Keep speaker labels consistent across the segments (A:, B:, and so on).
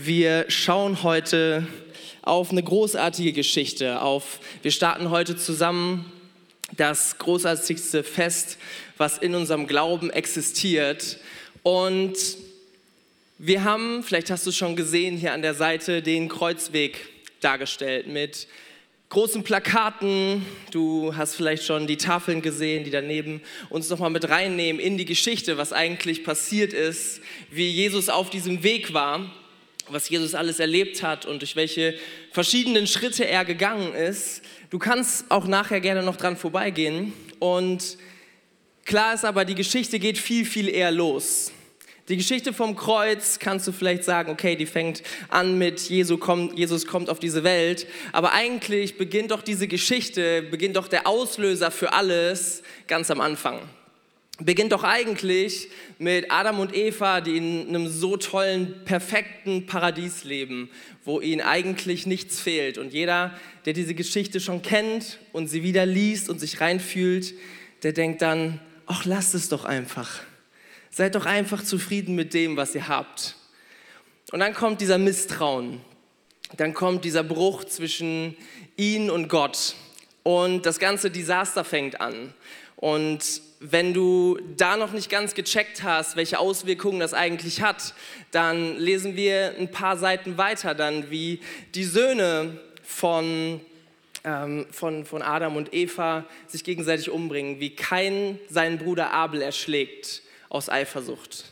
A: Wir schauen heute auf eine großartige Geschichte. Auf, wir starten heute zusammen das großartigste Fest, was in unserem Glauben existiert. Und wir haben, vielleicht hast du es schon gesehen, hier an der Seite den Kreuzweg dargestellt mit großen Plakaten. Du hast vielleicht schon die Tafeln gesehen, die daneben uns nochmal mit reinnehmen in die Geschichte, was eigentlich passiert ist, wie Jesus auf diesem Weg war, was Jesus alles erlebt hat und durch welche verschiedenen Schritte er gegangen ist. Du kannst auch nachher gerne noch dran vorbeigehen. Und klar ist aber, die Geschichte geht viel, viel eher los. Die Geschichte vom Kreuz kannst du vielleicht sagen, okay, die fängt an mit Jesus kommt, Jesus kommt auf diese Welt, aber eigentlich beginnt doch diese Geschichte, beginnt doch der Auslöser für alles ganz am Anfang. Beginnt doch eigentlich mit Adam und Eva, die in einem so tollen, perfekten Paradies leben, wo ihnen eigentlich nichts fehlt. Und jeder, der diese Geschichte schon kennt und sie wieder liest und sich reinfühlt, der denkt dann, ach, lasst es doch einfach. Seid doch einfach zufrieden mit dem, was ihr habt. Und dann kommt dieser Misstrauen. Dann kommt dieser Bruch zwischen ihnen und Gott. Und das ganze Desaster fängt an. Und wenn du da noch nicht ganz gecheckt hast, welche Auswirkungen das eigentlich hat, dann lesen wir ein paar Seiten weiter dann, wie die Söhne von, ähm, von, von Adam und Eva sich gegenseitig umbringen, wie Kain seinen Bruder Abel erschlägt aus Eifersucht.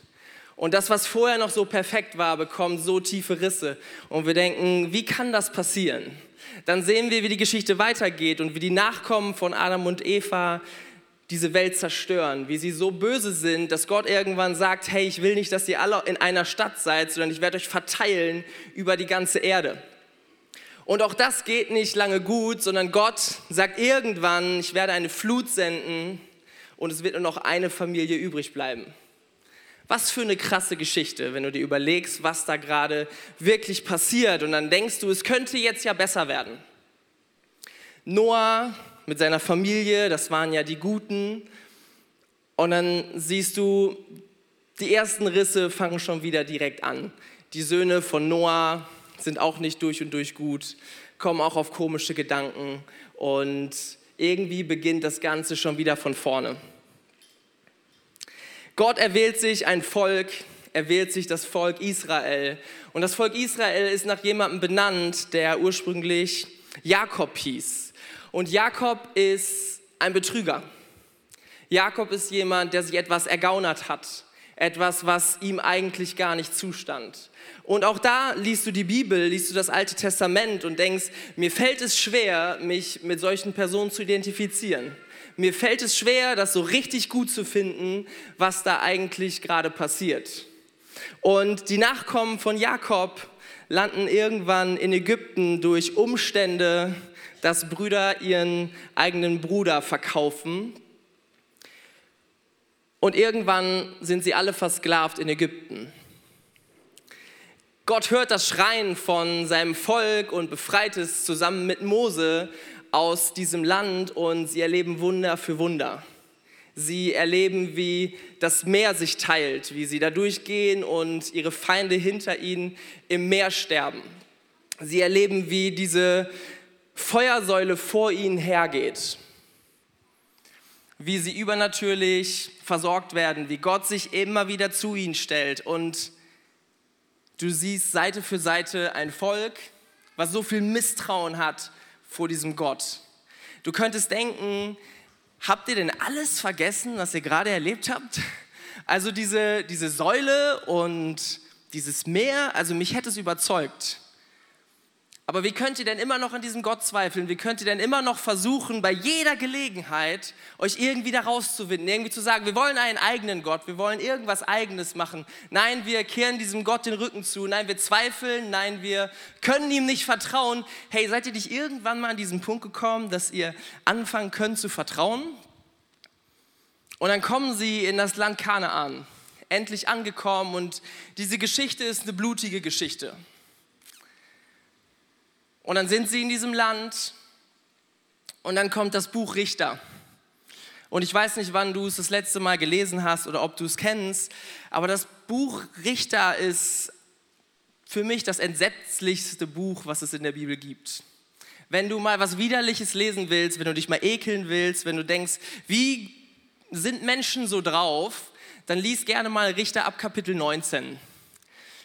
A: Und das, was vorher noch so perfekt war, bekommt so tiefe Risse. Und wir denken, wie kann das passieren? Dann sehen wir, wie die Geschichte weitergeht und wie die Nachkommen von Adam und Eva diese Welt zerstören, wie sie so böse sind, dass Gott irgendwann sagt, hey, ich will nicht, dass ihr alle in einer Stadt seid, sondern ich werde euch verteilen über die ganze Erde. Und auch das geht nicht lange gut, sondern Gott sagt irgendwann, ich werde eine Flut senden und es wird nur noch eine Familie übrig bleiben. Was für eine krasse Geschichte, wenn du dir überlegst, was da gerade wirklich passiert und dann denkst du, es könnte jetzt ja besser werden. Noah mit seiner Familie, das waren ja die Guten. Und dann siehst du, die ersten Risse fangen schon wieder direkt an. Die Söhne von Noah sind auch nicht durch und durch gut, kommen auch auf komische Gedanken und irgendwie beginnt das Ganze schon wieder von vorne. Gott erwählt sich ein Volk, er wählt sich das Volk Israel. Und das Volk Israel ist nach jemandem benannt, der ursprünglich Jakob hieß. Und Jakob ist ein Betrüger. Jakob ist jemand, der sich etwas ergaunert hat. Etwas, was ihm eigentlich gar nicht zustand. Und auch da liest du die Bibel, liest du das Alte Testament und denkst, mir fällt es schwer, mich mit solchen Personen zu identifizieren. Mir fällt es schwer, das so richtig gut zu finden, was da eigentlich gerade passiert. Und die Nachkommen von Jakob landen irgendwann in Ägypten durch Umstände, dass Brüder ihren eigenen Bruder verkaufen. Und irgendwann sind sie alle versklavt in Ägypten. Gott hört das Schreien von seinem Volk und befreit es zusammen mit Mose aus diesem Land und sie erleben Wunder für Wunder. Sie erleben, wie das Meer sich teilt, wie sie da durchgehen und ihre Feinde hinter ihnen im Meer sterben. Sie erleben, wie diese Feuersäule vor ihnen hergeht. Wie sie übernatürlich versorgt werden, wie Gott sich immer wieder zu ihnen stellt und Du siehst Seite für Seite ein Volk, was so viel Misstrauen hat vor diesem Gott. Du könntest denken, habt ihr denn alles vergessen, was ihr gerade erlebt habt? Also diese, diese Säule und dieses Meer, also mich hätte es überzeugt. Aber wie könnt ihr denn immer noch an diesem Gott zweifeln? Wie könnt ihr denn immer noch versuchen, bei jeder Gelegenheit euch irgendwie da rauszuwinden? Irgendwie zu sagen, wir wollen einen eigenen Gott, wir wollen irgendwas Eigenes machen. Nein, wir kehren diesem Gott den Rücken zu. Nein, wir zweifeln. Nein, wir können ihm nicht vertrauen. Hey, seid ihr nicht irgendwann mal an diesen Punkt gekommen, dass ihr anfangen könnt zu vertrauen? Und dann kommen sie in das Land Kanaan, endlich angekommen. Und diese Geschichte ist eine blutige Geschichte. Und dann sind sie in diesem Land und dann kommt das Buch Richter. Und ich weiß nicht, wann du es das letzte Mal gelesen hast oder ob du es kennst, aber das Buch Richter ist für mich das entsetzlichste Buch, was es in der Bibel gibt. Wenn du mal was Widerliches lesen willst, wenn du dich mal ekeln willst, wenn du denkst, wie sind Menschen so drauf, dann lies gerne mal Richter ab Kapitel 19.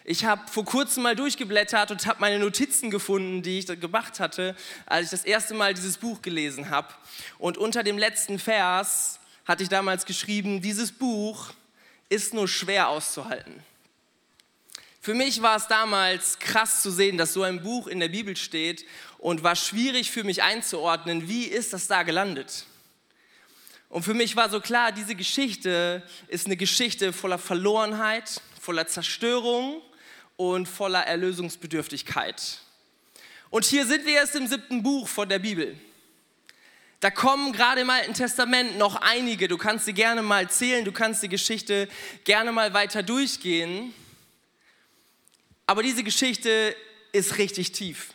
A: Ich habe vor kurzem mal durchgeblättert und habe meine Notizen gefunden, die ich gemacht hatte, als ich das erste Mal dieses Buch gelesen habe. Und unter dem letzten Vers hatte ich damals geschrieben, dieses Buch ist nur schwer auszuhalten. Für mich war es damals krass zu sehen, dass so ein Buch in der Bibel steht und war schwierig für mich einzuordnen, wie ist das da gelandet. Und für mich war so klar, diese Geschichte ist eine Geschichte voller Verlorenheit, voller Zerstörung und voller Erlösungsbedürftigkeit. Und hier sind wir erst im siebten Buch von der Bibel. Da kommen gerade im Alten Testament noch einige. Du kannst sie gerne mal zählen, du kannst die Geschichte gerne mal weiter durchgehen. Aber diese Geschichte ist richtig tief.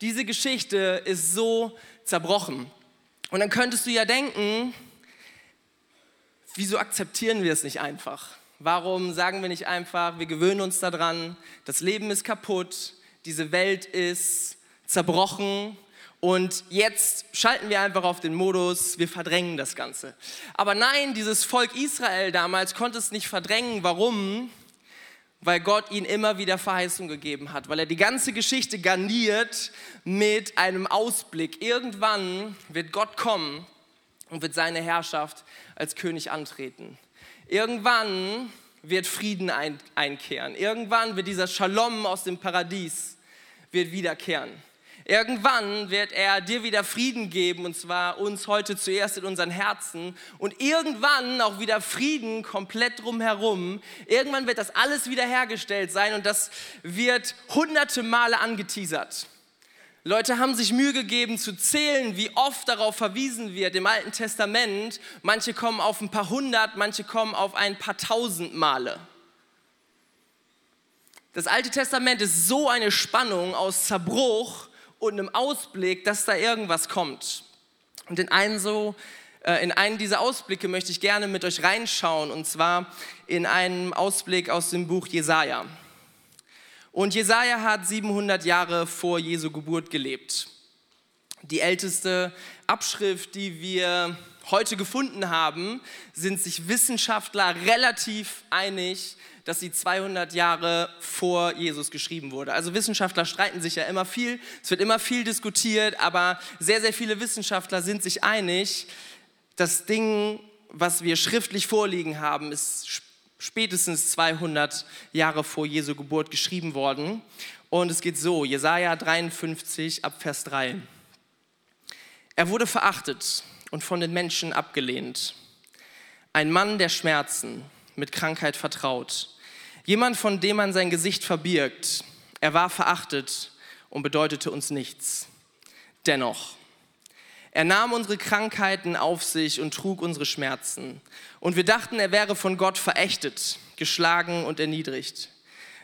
A: Diese Geschichte ist so zerbrochen. Und dann könntest du ja denken, wieso akzeptieren wir es nicht einfach? Warum sagen wir nicht einfach, wir gewöhnen uns daran, das Leben ist kaputt, diese Welt ist zerbrochen und jetzt schalten wir einfach auf den Modus, wir verdrängen das Ganze. Aber nein, dieses Volk Israel damals konnte es nicht verdrängen. Warum? Weil Gott ihnen immer wieder Verheißung gegeben hat, weil er die ganze Geschichte garniert mit einem Ausblick. Irgendwann wird Gott kommen und wird seine Herrschaft als König antreten. Irgendwann wird Frieden ein, einkehren. Irgendwann wird dieser Shalom aus dem Paradies wird wiederkehren. Irgendwann wird er dir wieder Frieden geben, und zwar uns heute zuerst in unseren Herzen und irgendwann auch wieder Frieden komplett drumherum. Irgendwann wird das alles wiederhergestellt sein und das wird hunderte Male angeteasert. Leute haben sich Mühe gegeben zu zählen, wie oft darauf verwiesen wird im Alten Testament. Manche kommen auf ein paar hundert, manche kommen auf ein paar tausend Male. Das Alte Testament ist so eine Spannung aus Zerbruch und einem Ausblick, dass da irgendwas kommt. Und in einen, so, äh, in einen dieser Ausblicke möchte ich gerne mit euch reinschauen, und zwar in einen Ausblick aus dem Buch Jesaja. Und Jesaja hat 700 Jahre vor Jesu Geburt gelebt. Die älteste Abschrift, die wir heute gefunden haben, sind sich Wissenschaftler relativ einig, dass sie 200 Jahre vor Jesus geschrieben wurde. Also Wissenschaftler streiten sich ja immer viel, es wird immer viel diskutiert, aber sehr, sehr viele Wissenschaftler sind sich einig, das Ding, was wir schriftlich vorliegen haben, ist spätestens 200 Jahre vor Jesu Geburt geschrieben worden. Und es geht so, Jesaja 53 ab Vers 3. Er wurde verachtet und von den Menschen abgelehnt. Ein Mann der Schmerzen, mit Krankheit vertraut. Jemand, von dem man sein Gesicht verbirgt. Er war verachtet und bedeutete uns nichts. Dennoch, er nahm unsere Krankheiten auf sich und trug unsere Schmerzen. Und wir dachten, er wäre von Gott verächtet, geschlagen und erniedrigt.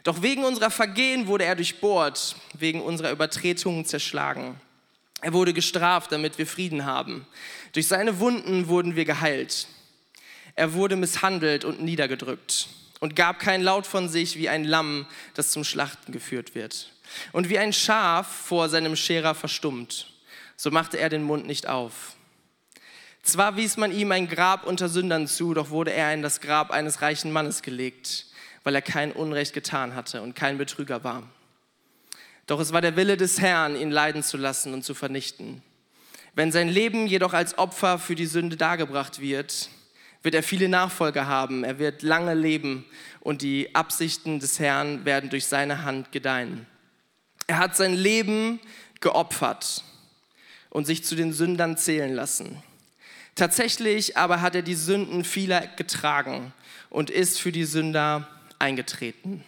A: Doch wegen unserer Vergehen wurde er durchbohrt, wegen unserer Übertretungen zerschlagen. Er wurde gestraft, damit wir Frieden haben. Durch seine Wunden wurden wir geheilt. Er wurde misshandelt und niedergedrückt und gab kein Laut von sich wie ein Lamm, das zum Schlachten geführt wird. Und wie ein Schaf vor seinem Scherer verstummt so machte er den Mund nicht auf. Zwar wies man ihm ein Grab unter Sündern zu, doch wurde er in das Grab eines reichen Mannes gelegt, weil er kein Unrecht getan hatte und kein Betrüger war. Doch es war der Wille des Herrn, ihn leiden zu lassen und zu vernichten. Wenn sein Leben jedoch als Opfer für die Sünde dargebracht wird, wird er viele Nachfolger haben, er wird lange leben und die Absichten des Herrn werden durch seine Hand gedeihen. Er hat sein Leben geopfert und sich zu den Sündern zählen lassen. Tatsächlich aber hat er die Sünden vieler getragen und ist für die Sünder eingetreten.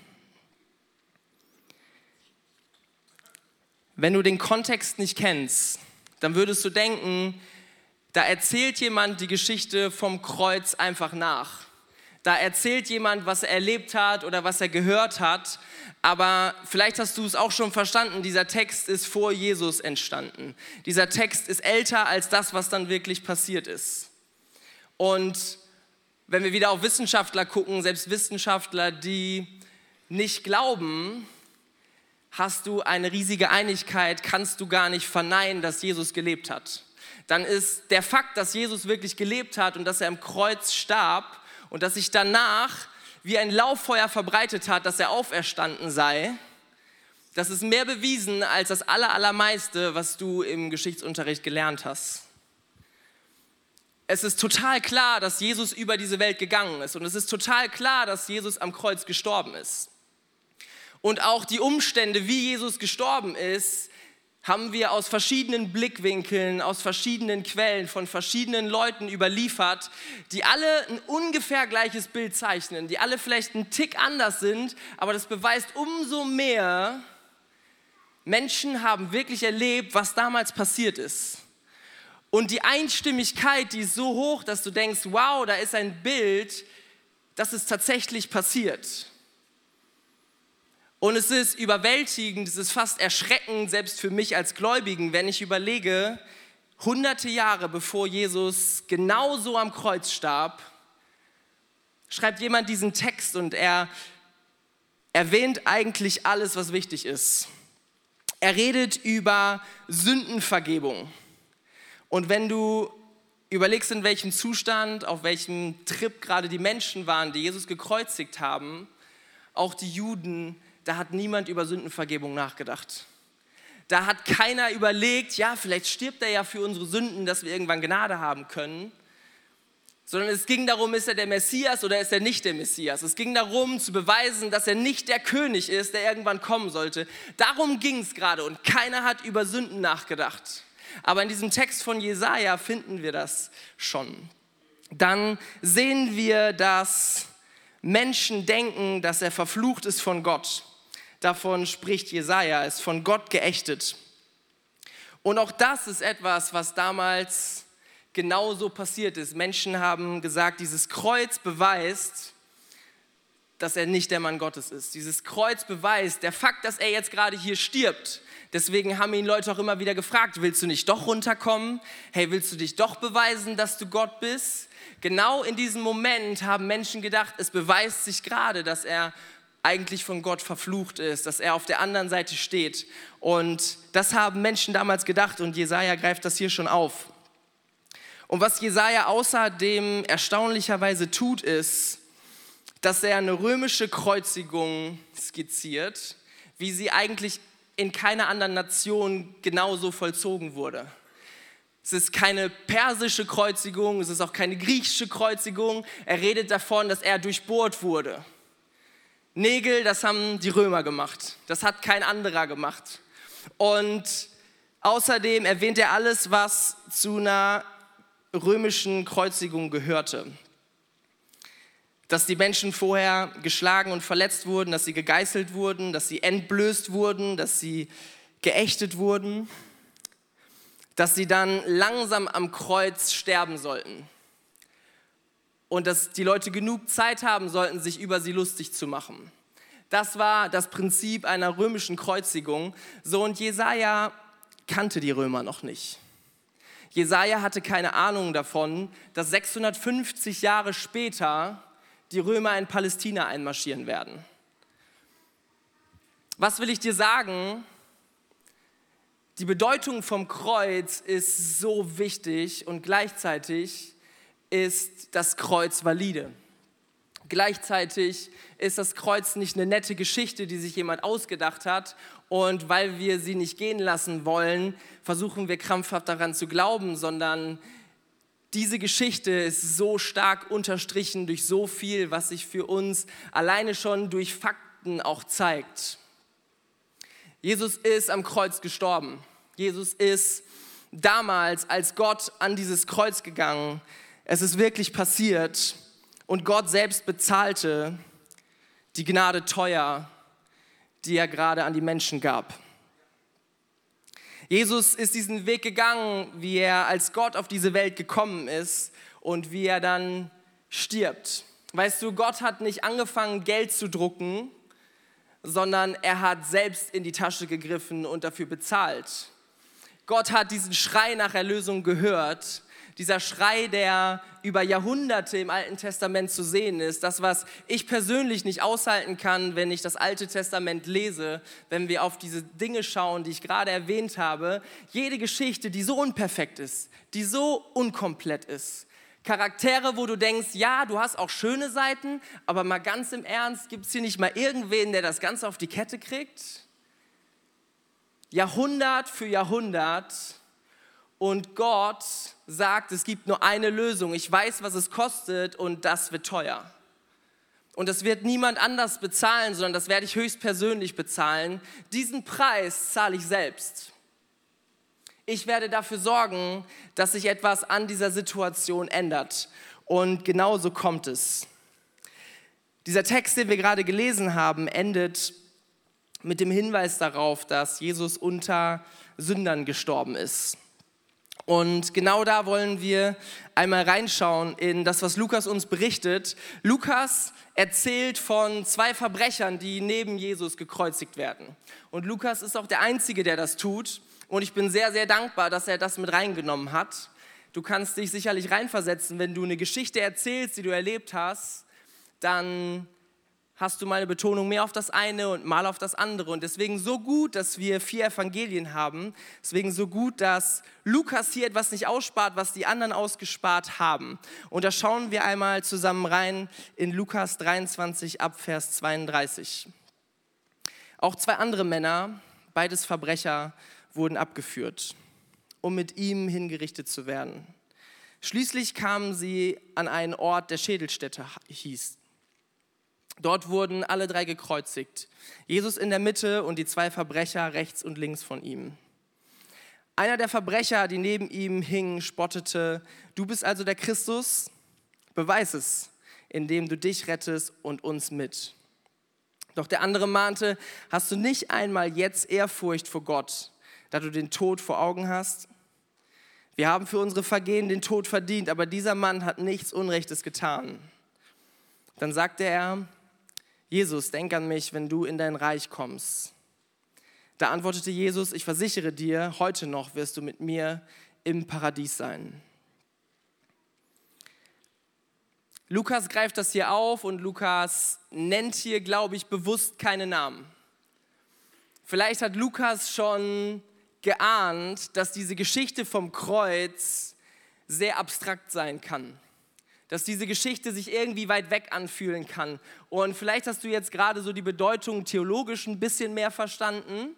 A: Wenn du den Kontext nicht kennst, dann würdest du denken, da erzählt jemand die Geschichte vom Kreuz einfach nach. Da erzählt jemand, was er erlebt hat oder was er gehört hat, aber vielleicht hast du es auch schon verstanden, dieser Text ist vor Jesus entstanden. Dieser Text ist älter als das, was dann wirklich passiert ist. Und wenn wir wieder auf Wissenschaftler gucken, selbst Wissenschaftler, die nicht glauben, hast du eine riesige Einigkeit, kannst du gar nicht verneinen, dass Jesus gelebt hat. Dann ist der Fakt, dass Jesus wirklich gelebt hat und dass er am Kreuz starb und dass sich danach wie ein Lauffeuer verbreitet hat, dass er auferstanden sei, das ist mehr bewiesen als das Allermeiste, was du im Geschichtsunterricht gelernt hast. Es ist total klar, dass Jesus über diese Welt gegangen ist und es ist total klar, dass Jesus am Kreuz gestorben ist. Und auch die Umstände, wie Jesus gestorben ist, haben wir aus verschiedenen Blickwinkeln, aus verschiedenen Quellen, von verschiedenen Leuten überliefert, die alle ein ungefähr gleiches Bild zeichnen, die alle vielleicht einen Tick anders sind, aber das beweist umso mehr, Menschen haben wirklich erlebt, was damals passiert ist. Und die Einstimmigkeit, die ist so hoch, dass du denkst, wow, da ist ein Bild, das ist tatsächlich passiert. Und es ist überwältigend, es ist fast erschreckend, selbst für mich als Gläubigen, wenn ich überlege, hunderte Jahre bevor Jesus genauso am Kreuz starb, schreibt jemand diesen Text und er erwähnt eigentlich alles, was wichtig ist. Er redet über Sündenvergebung. Und wenn du überlegst, in welchem Zustand, auf welchem Trip gerade die Menschen waren, die Jesus gekreuzigt haben, auch die Juden, da hat niemand über Sündenvergebung nachgedacht. Da hat keiner überlegt, ja, vielleicht stirbt er ja für unsere Sünden, dass wir irgendwann Gnade haben können. Sondern es ging darum, ist er der Messias oder ist er nicht der Messias? Es ging darum zu beweisen, dass er nicht der König ist, der irgendwann kommen sollte. Darum ging es gerade und keiner hat über Sünden nachgedacht. Aber in diesem Text von Jesaja finden wir das schon. Dann sehen wir, dass Menschen denken, dass er verflucht ist von Gott davon spricht Jesaja, ist von Gott geächtet. Und auch das ist etwas, was damals genauso passiert ist. Menschen haben gesagt, dieses Kreuz beweist, dass er nicht der Mann Gottes ist. Dieses Kreuz beweist, der Fakt, dass er jetzt gerade hier stirbt. Deswegen haben ihn Leute auch immer wieder gefragt, willst du nicht doch runterkommen? Hey, willst du dich doch beweisen, dass du Gott bist? Genau in diesem Moment haben Menschen gedacht, es beweist sich gerade, dass er eigentlich von Gott verflucht ist, dass er auf der anderen Seite steht. Und das haben Menschen damals gedacht und Jesaja greift das hier schon auf. Und was Jesaja außerdem erstaunlicherweise tut, ist, dass er eine römische Kreuzigung skizziert, wie sie eigentlich in keiner anderen Nation genauso vollzogen wurde. Es ist keine persische Kreuzigung, es ist auch keine griechische Kreuzigung. Er redet davon, dass er durchbohrt wurde. Nägel, das haben die Römer gemacht. Das hat kein anderer gemacht. Und außerdem erwähnt er alles, was zu einer römischen Kreuzigung gehörte. Dass die Menschen vorher geschlagen und verletzt wurden, dass sie gegeißelt wurden, dass sie entblößt wurden, dass sie geächtet wurden, dass sie dann langsam am Kreuz sterben sollten und dass die Leute genug Zeit haben sollten, sich über sie lustig zu machen. Das war das Prinzip einer römischen Kreuzigung. So und Jesaja kannte die Römer noch nicht. Jesaja hatte keine Ahnung davon, dass 650 Jahre später die Römer in Palästina einmarschieren werden. Was will ich dir sagen? Die Bedeutung vom Kreuz ist so wichtig und gleichzeitig ist das Kreuz valide. Gleichzeitig ist das Kreuz nicht eine nette Geschichte, die sich jemand ausgedacht hat. Und weil wir sie nicht gehen lassen wollen, versuchen wir krampfhaft daran zu glauben, sondern diese Geschichte ist so stark unterstrichen durch so viel, was sich für uns alleine schon durch Fakten auch zeigt. Jesus ist am Kreuz gestorben. Jesus ist damals als Gott an dieses Kreuz gegangen. Es ist wirklich passiert und Gott selbst bezahlte die Gnade teuer, die er gerade an die Menschen gab. Jesus ist diesen Weg gegangen, wie er als Gott auf diese Welt gekommen ist und wie er dann stirbt. Weißt du, Gott hat nicht angefangen, Geld zu drucken, sondern er hat selbst in die Tasche gegriffen und dafür bezahlt. Gott hat diesen Schrei nach Erlösung gehört Dieser Schrei, der über Jahrhunderte im Alten Testament zu sehen ist, das, was ich persönlich nicht aushalten kann, wenn ich das Alte Testament lese, wenn wir auf diese Dinge schauen, die ich gerade erwähnt habe. Jede Geschichte, die so unperfekt ist, die so unkomplett ist. Charaktere, wo du denkst, ja, du hast auch schöne Seiten, aber mal ganz im Ernst, gibt es hier nicht mal irgendwen, der das Ganze auf die Kette kriegt? Jahrhundert für Jahrhundert und Gott sagt, es gibt nur eine Lösung. Ich weiß, was es kostet und das wird teuer. Und das wird niemand anders bezahlen, sondern das werde ich höchstpersönlich bezahlen. Diesen Preis zahle ich selbst. Ich werde dafür sorgen, dass sich etwas an dieser Situation ändert. Und genau so kommt es. Dieser Text, den wir gerade gelesen haben, endet mit dem Hinweis darauf, dass Jesus unter Sündern gestorben ist. Und genau da wollen wir einmal reinschauen in das, was Lukas uns berichtet. Lukas erzählt von zwei Verbrechern, die neben Jesus gekreuzigt werden. Und Lukas ist auch der Einzige, der das tut. Und ich bin sehr, sehr dankbar, dass er das mit reingenommen hat. Du kannst dich sicherlich reinversetzen, wenn du eine Geschichte erzählst, die du erlebt hast, dann hast du mal eine Betonung mehr auf das eine und mal auf das andere. Und deswegen so gut, dass wir vier Evangelien haben. Deswegen so gut, dass Lukas hier etwas nicht ausspart, was die anderen ausgespart haben. Und da schauen wir einmal zusammen rein in Lukas 23 ab Vers 32. Auch zwei andere Männer, beides Verbrecher, wurden abgeführt, um mit ihm hingerichtet zu werden. Schließlich kamen sie an einen Ort, der Schädelstätte hieß. Dort wurden alle drei gekreuzigt. Jesus in der Mitte und die zwei Verbrecher rechts und links von ihm. Einer der Verbrecher, die neben ihm hingen, spottete, du bist also der Christus? Beweis es, indem du dich rettest und uns mit. Doch der andere mahnte, hast du nicht einmal jetzt Ehrfurcht vor Gott, da du den Tod vor Augen hast? Wir haben für unsere Vergehen den Tod verdient, aber dieser Mann hat nichts Unrechtes getan. Dann sagte er, Jesus, denk an mich, wenn du in dein Reich kommst. Da antwortete Jesus, ich versichere dir, heute noch wirst du mit mir im Paradies sein. Lukas greift das hier auf und Lukas nennt hier, glaube ich, bewusst keine Namen. Vielleicht hat Lukas schon geahnt, dass diese Geschichte vom Kreuz sehr abstrakt sein kann dass diese Geschichte sich irgendwie weit weg anfühlen kann. Und vielleicht hast du jetzt gerade so die Bedeutung theologisch ein bisschen mehr verstanden.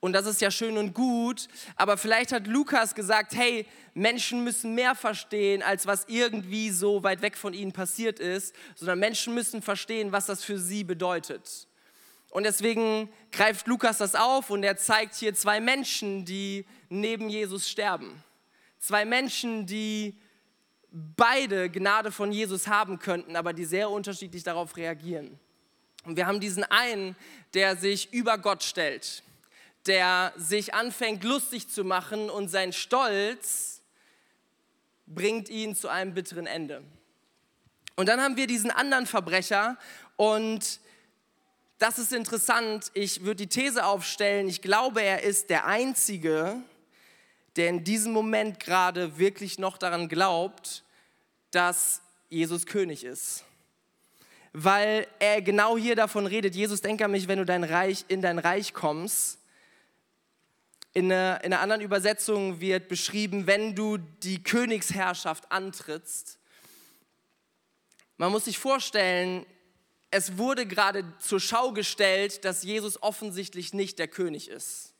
A: Und das ist ja schön und gut. Aber vielleicht hat Lukas gesagt, hey, Menschen müssen mehr verstehen, als was irgendwie so weit weg von ihnen passiert ist, sondern Menschen müssen verstehen, was das für sie bedeutet. Und deswegen greift Lukas das auf und er zeigt hier zwei Menschen, die neben Jesus sterben. Zwei Menschen, die beide Gnade von Jesus haben könnten, aber die sehr unterschiedlich darauf reagieren. Und wir haben diesen einen, der sich über Gott stellt, der sich anfängt lustig zu machen und sein Stolz bringt ihn zu einem bitteren Ende. Und dann haben wir diesen anderen Verbrecher und das ist interessant. Ich würde die These aufstellen, ich glaube, er ist der Einzige, der in diesem Moment gerade wirklich noch daran glaubt, dass Jesus König ist. Weil er genau hier davon redet, Jesus, denk an mich, wenn du dein Reich, in dein Reich kommst. In einer, in einer anderen Übersetzung wird beschrieben, wenn du die Königsherrschaft antrittst. Man muss sich vorstellen, es wurde gerade zur Schau gestellt, dass Jesus offensichtlich nicht der König ist.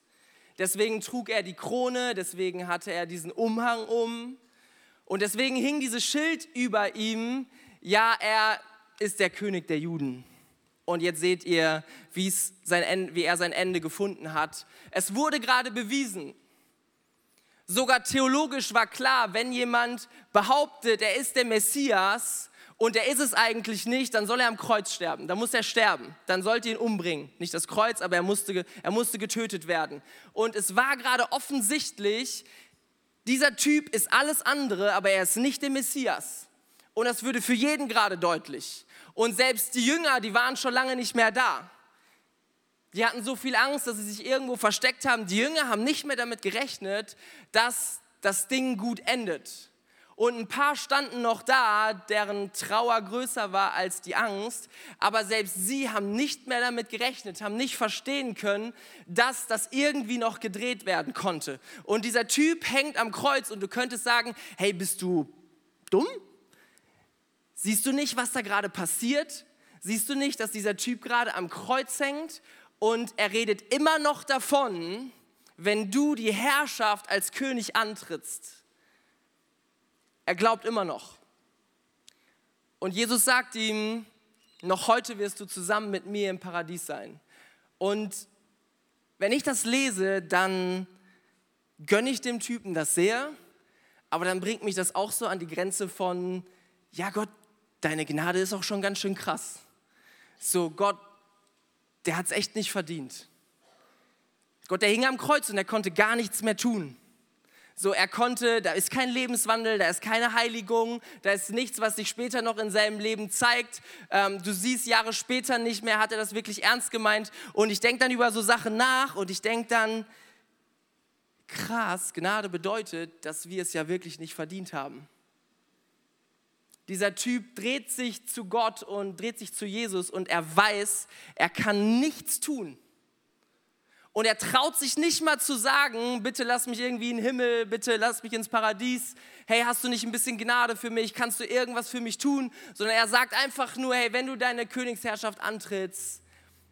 A: Deswegen trug er die Krone, deswegen hatte er diesen Umhang um, und deswegen hing dieses Schild über ihm, ja, er ist der König der Juden. Und jetzt seht ihr, sein, wie er sein Ende gefunden hat. Es wurde gerade bewiesen. Sogar theologisch war klar, wenn jemand behauptet, er ist der Messias und er ist es eigentlich nicht, dann soll er am Kreuz sterben. Dann muss er sterben. Dann sollt ihr ihn umbringen. Nicht das Kreuz, aber er musste, er musste getötet werden. Und es war gerade offensichtlich, dieser Typ ist alles andere, aber er ist nicht der Messias. Und das würde für jeden gerade deutlich. Und selbst die Jünger, die waren schon lange nicht mehr da. Die hatten so viel Angst, dass sie sich irgendwo versteckt haben. Die Jünger haben nicht mehr damit gerechnet, dass das Ding gut endet. Und ein paar standen noch da, deren Trauer größer war als die Angst. Aber selbst sie haben nicht mehr damit gerechnet, haben nicht verstehen können, dass das irgendwie noch gedreht werden konnte. Und dieser Typ hängt am Kreuz und du könntest sagen, hey, bist du dumm? Siehst du nicht, was da gerade passiert? Siehst du nicht, dass dieser Typ gerade am Kreuz hängt und er redet immer noch davon, wenn du die Herrschaft als König antrittst? Er glaubt immer noch. Und Jesus sagt ihm, noch heute wirst du zusammen mit mir im Paradies sein. Und wenn ich das lese, dann gönne ich dem Typen das sehr, aber dann bringt mich das auch so an die Grenze von, ja Gott, deine Gnade ist auch schon ganz schön krass. So, Gott, der hat es echt nicht verdient. Gott, der hing am Kreuz und er konnte gar nichts mehr tun. So, er konnte, da ist kein Lebenswandel, da ist keine Heiligung, da ist nichts, was sich später noch in seinem Leben zeigt. Ähm, du siehst Jahre später nicht mehr, hat er das wirklich ernst gemeint. Und ich denke dann über so Sachen nach und ich denke dann, krass, Gnade bedeutet, dass wir es ja wirklich nicht verdient haben. Dieser Typ dreht sich zu Gott und dreht sich zu Jesus und er weiß, er kann nichts tun und er traut sich nicht mal zu sagen, bitte lass mich irgendwie in den Himmel, bitte lass mich ins Paradies. Hey, hast du nicht ein bisschen Gnade für mich? Kannst du irgendwas für mich tun? Sondern er sagt einfach nur, hey, wenn du deine Königsherrschaft antrittst,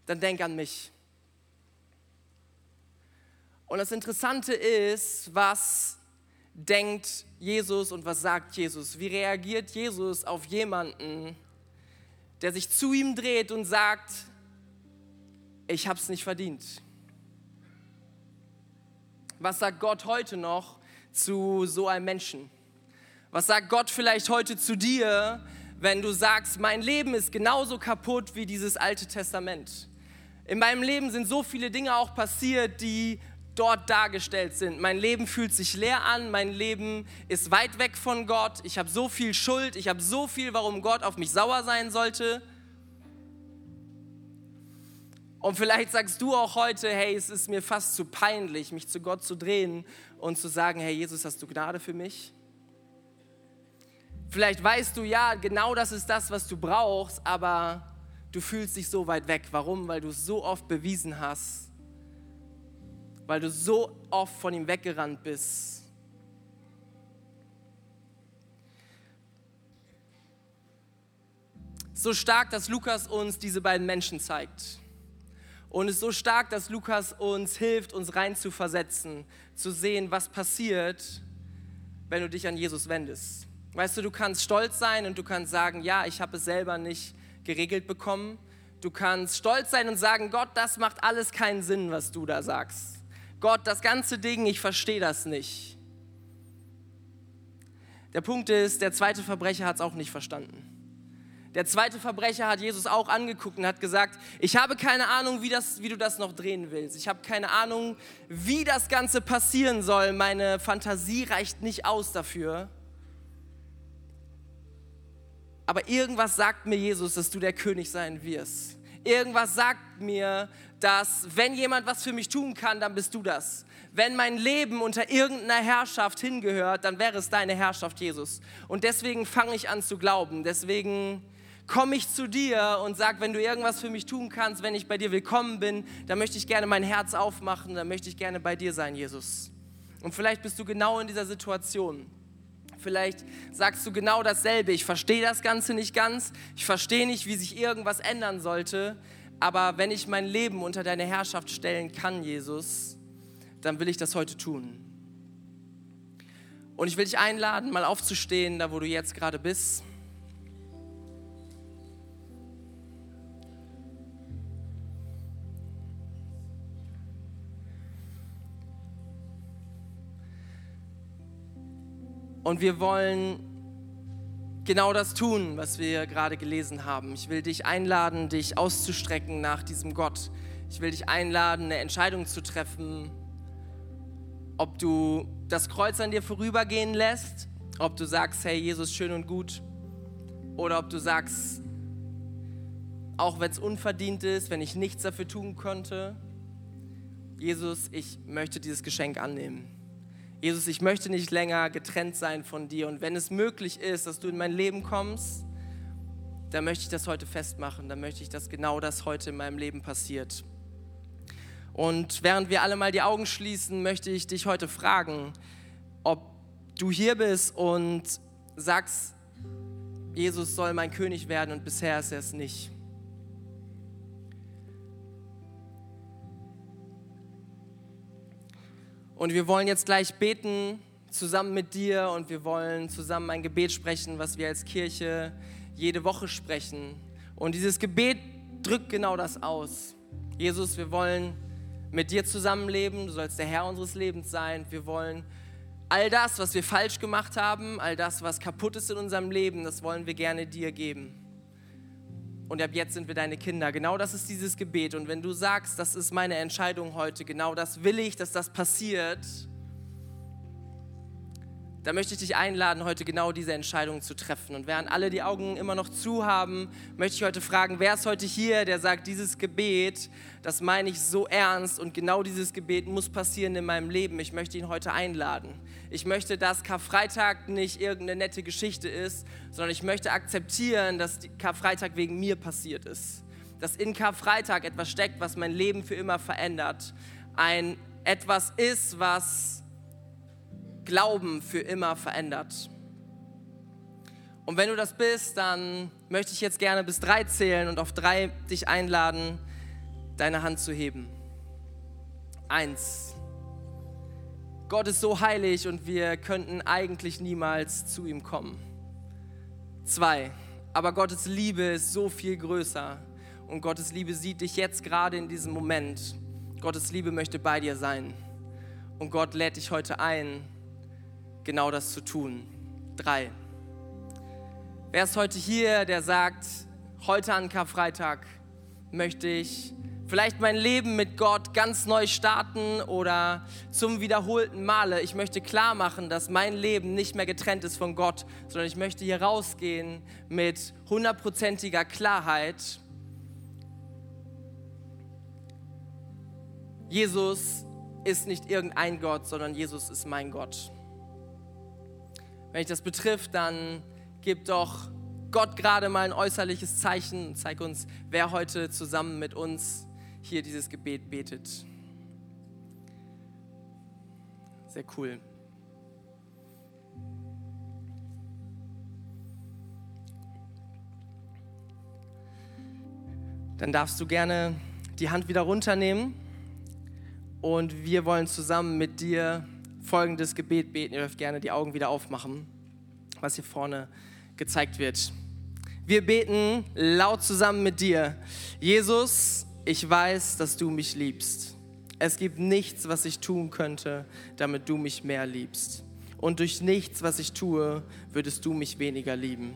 A: dann denk an mich. Und das Interessante ist, was denkt Jesus und was sagt Jesus? Wie reagiert Jesus auf jemanden, der sich zu ihm dreht und sagt, ich habe es nicht verdient? Was sagt Gott heute noch zu so einem Menschen? Was sagt Gott vielleicht heute zu dir, wenn du sagst, mein Leben ist genauso kaputt wie dieses alte Testament? In meinem Leben sind so viele Dinge auch passiert, die dort dargestellt sind. Mein Leben fühlt sich leer an, mein Leben ist weit weg von Gott, ich habe so viel Schuld, ich habe so viel, warum Gott auf mich sauer sein sollte. Und vielleicht sagst du auch heute, hey, es ist mir fast zu peinlich, mich zu Gott zu drehen und zu sagen, hey Jesus, hast du Gnade für mich? Vielleicht weißt du, ja, genau das ist das, was du brauchst, aber du fühlst dich so weit weg. Warum? Weil du es so oft bewiesen hast, weil du so oft von ihm weggerannt bist. So stark, dass Lukas uns diese beiden Menschen zeigt. Und ist so stark, dass Lukas uns hilft, uns rein zu versetzen, zu sehen, was passiert, wenn du dich an Jesus wendest. Weißt du, du kannst stolz sein und du kannst sagen, ja, ich habe es selber nicht geregelt bekommen. Du kannst stolz sein und sagen, Gott, das macht alles keinen Sinn, was du da sagst. Gott, das ganze Ding, ich verstehe das nicht. Der Punkt ist, der zweite Verbrecher hat es auch nicht verstanden. Der zweite Verbrecher hat Jesus auch angeguckt und hat gesagt, ich habe keine Ahnung, wie, das, wie du das noch drehen willst. Ich habe keine Ahnung, wie das Ganze passieren soll. Meine Fantasie reicht nicht aus dafür. Aber irgendwas sagt mir Jesus, dass du der König sein wirst. Irgendwas sagt mir, dass wenn jemand was für mich tun kann, dann bist du das. Wenn mein Leben unter irgendeiner Herrschaft hingehört, dann wäre es deine Herrschaft, Jesus. Und deswegen fange ich an zu glauben. Deswegen komme ich zu dir und sage, wenn du irgendwas für mich tun kannst, wenn ich bei dir willkommen bin, dann möchte ich gerne mein Herz aufmachen, dann möchte ich gerne bei dir sein, Jesus. Und vielleicht bist du genau in dieser Situation. Vielleicht sagst du genau dasselbe. Ich verstehe das Ganze nicht ganz. Ich verstehe nicht, wie sich irgendwas ändern sollte. Aber wenn ich mein Leben unter deine Herrschaft stellen kann, Jesus, dann will ich das heute tun. Und ich will dich einladen, mal aufzustehen, da wo du jetzt gerade bist. Und wir wollen genau das tun, was wir gerade gelesen haben. Ich will dich einladen, dich auszustrecken nach diesem Gott. Ich will dich einladen, eine Entscheidung zu treffen, ob du das Kreuz an dir vorübergehen lässt, ob du sagst, hey Jesus, schön und gut, oder ob du sagst, auch wenn es unverdient ist, wenn ich nichts dafür tun konnte, Jesus, ich möchte dieses Geschenk annehmen. Jesus, ich möchte nicht länger getrennt sein von dir. Und wenn es möglich ist, dass du in mein Leben kommst, dann möchte ich das heute festmachen. Dann möchte ich, dass genau das heute in meinem Leben passiert. Und während wir alle mal die Augen schließen, möchte ich dich heute fragen, ob du hier bist und sagst, Jesus soll mein König werden und bisher ist er es nicht. Und wir wollen jetzt gleich beten zusammen mit dir und wir wollen zusammen ein Gebet sprechen, was wir als Kirche jede Woche sprechen. Und dieses Gebet drückt genau das aus. Jesus, wir wollen mit dir zusammenleben, du sollst der Herr unseres Lebens sein. Wir wollen all das, was wir falsch gemacht haben, all das, was kaputt ist in unserem Leben, das wollen wir gerne dir geben. Und ab jetzt sind wir deine Kinder. Genau das ist dieses Gebet. Und wenn du sagst, das ist meine Entscheidung heute, genau das will ich, dass das passiert, da möchte ich dich einladen, heute genau diese Entscheidung zu treffen. Und während alle die Augen immer noch zu haben, möchte ich heute fragen, wer ist heute hier, der sagt, dieses Gebet, das meine ich so ernst und genau dieses Gebet muss passieren in meinem Leben. Ich möchte ihn heute einladen. Ich möchte, dass Karfreitag nicht irgendeine nette Geschichte ist, sondern ich möchte akzeptieren, dass Karfreitag wegen mir passiert ist. Dass in Karfreitag etwas steckt, was mein Leben für immer verändert. Ein etwas ist, was Glauben für immer verändert. Und wenn du das bist, dann möchte ich jetzt gerne bis drei zählen und auf drei dich einladen, deine Hand zu heben. Eins. Gott ist so heilig und wir könnten eigentlich niemals zu ihm kommen. Zwei. Aber Gottes Liebe ist so viel größer und Gottes Liebe sieht dich jetzt gerade in diesem Moment. Gottes Liebe möchte bei dir sein. Und Gott lädt dich heute ein, genau das zu tun. Drei. Wer ist heute hier, der sagt, heute an Karfreitag möchte ich vielleicht mein Leben mit Gott ganz neu starten oder zum wiederholten Male. Ich möchte klar machen, dass mein Leben nicht mehr getrennt ist von Gott, sondern ich möchte hier rausgehen mit hundertprozentiger Klarheit. Jesus ist nicht irgendein Gott, sondern Jesus ist mein Gott. Wenn dich das betrifft, dann gib doch Gott gerade mal ein äußerliches Zeichen und zeig uns, wer heute zusammen mit uns hier dieses Gebet betet. Sehr cool. Dann darfst du gerne die Hand wieder runternehmen und wir wollen zusammen mit dir folgendes Gebet beten. Ihr dürft gerne die Augen wieder aufmachen, was hier vorne gezeigt wird. Wir beten laut zusammen mit dir. Jesus, ich weiß, dass du mich liebst. Es gibt nichts, was ich tun könnte, damit du mich mehr liebst. Und durch nichts, was ich tue, würdest du mich weniger lieben.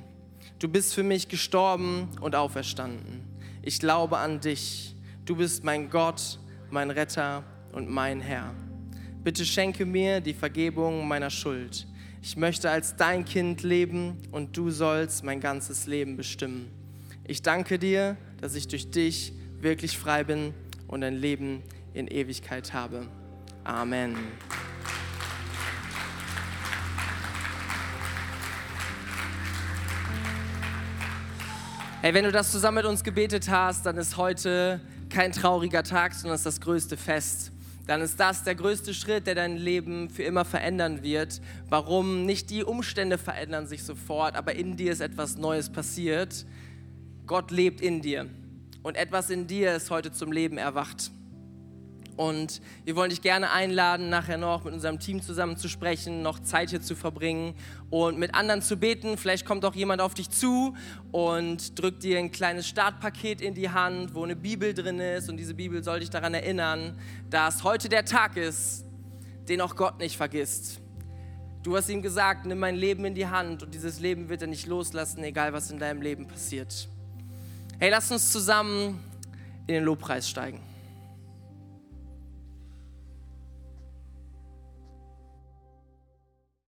A: Du bist für mich gestorben und auferstanden. Ich glaube an dich. Du bist mein Gott, mein Retter und mein Herr. Bitte schenke mir die Vergebung meiner Schuld. Ich möchte als dein Kind leben und du sollst mein ganzes Leben bestimmen. Ich danke dir, dass ich durch dich wirklich frei bin und ein Leben in Ewigkeit habe. Amen. Hey, wenn du das zusammen mit uns gebetet hast, dann ist heute kein trauriger Tag, sondern ist das größte Fest dann ist das der größte Schritt, der dein Leben für immer verändern wird. Warum? Nicht die Umstände verändern sich sofort, aber in dir ist etwas Neues passiert. Gott lebt in dir und etwas in dir ist heute zum Leben erwacht. Und wir wollen dich gerne einladen, nachher noch mit unserem Team zusammen zu sprechen, noch Zeit hier zu verbringen und mit anderen zu beten. Vielleicht kommt auch jemand auf dich zu und drückt dir ein kleines Startpaket in die Hand, wo eine Bibel drin ist. Und diese Bibel soll dich daran erinnern, dass heute der Tag ist, den auch Gott nicht vergisst. Du hast ihm gesagt, nimm mein Leben in die Hand und dieses Leben wird er nicht loslassen, egal was in deinem Leben passiert. Hey, lass uns zusammen in den Lobpreis steigen.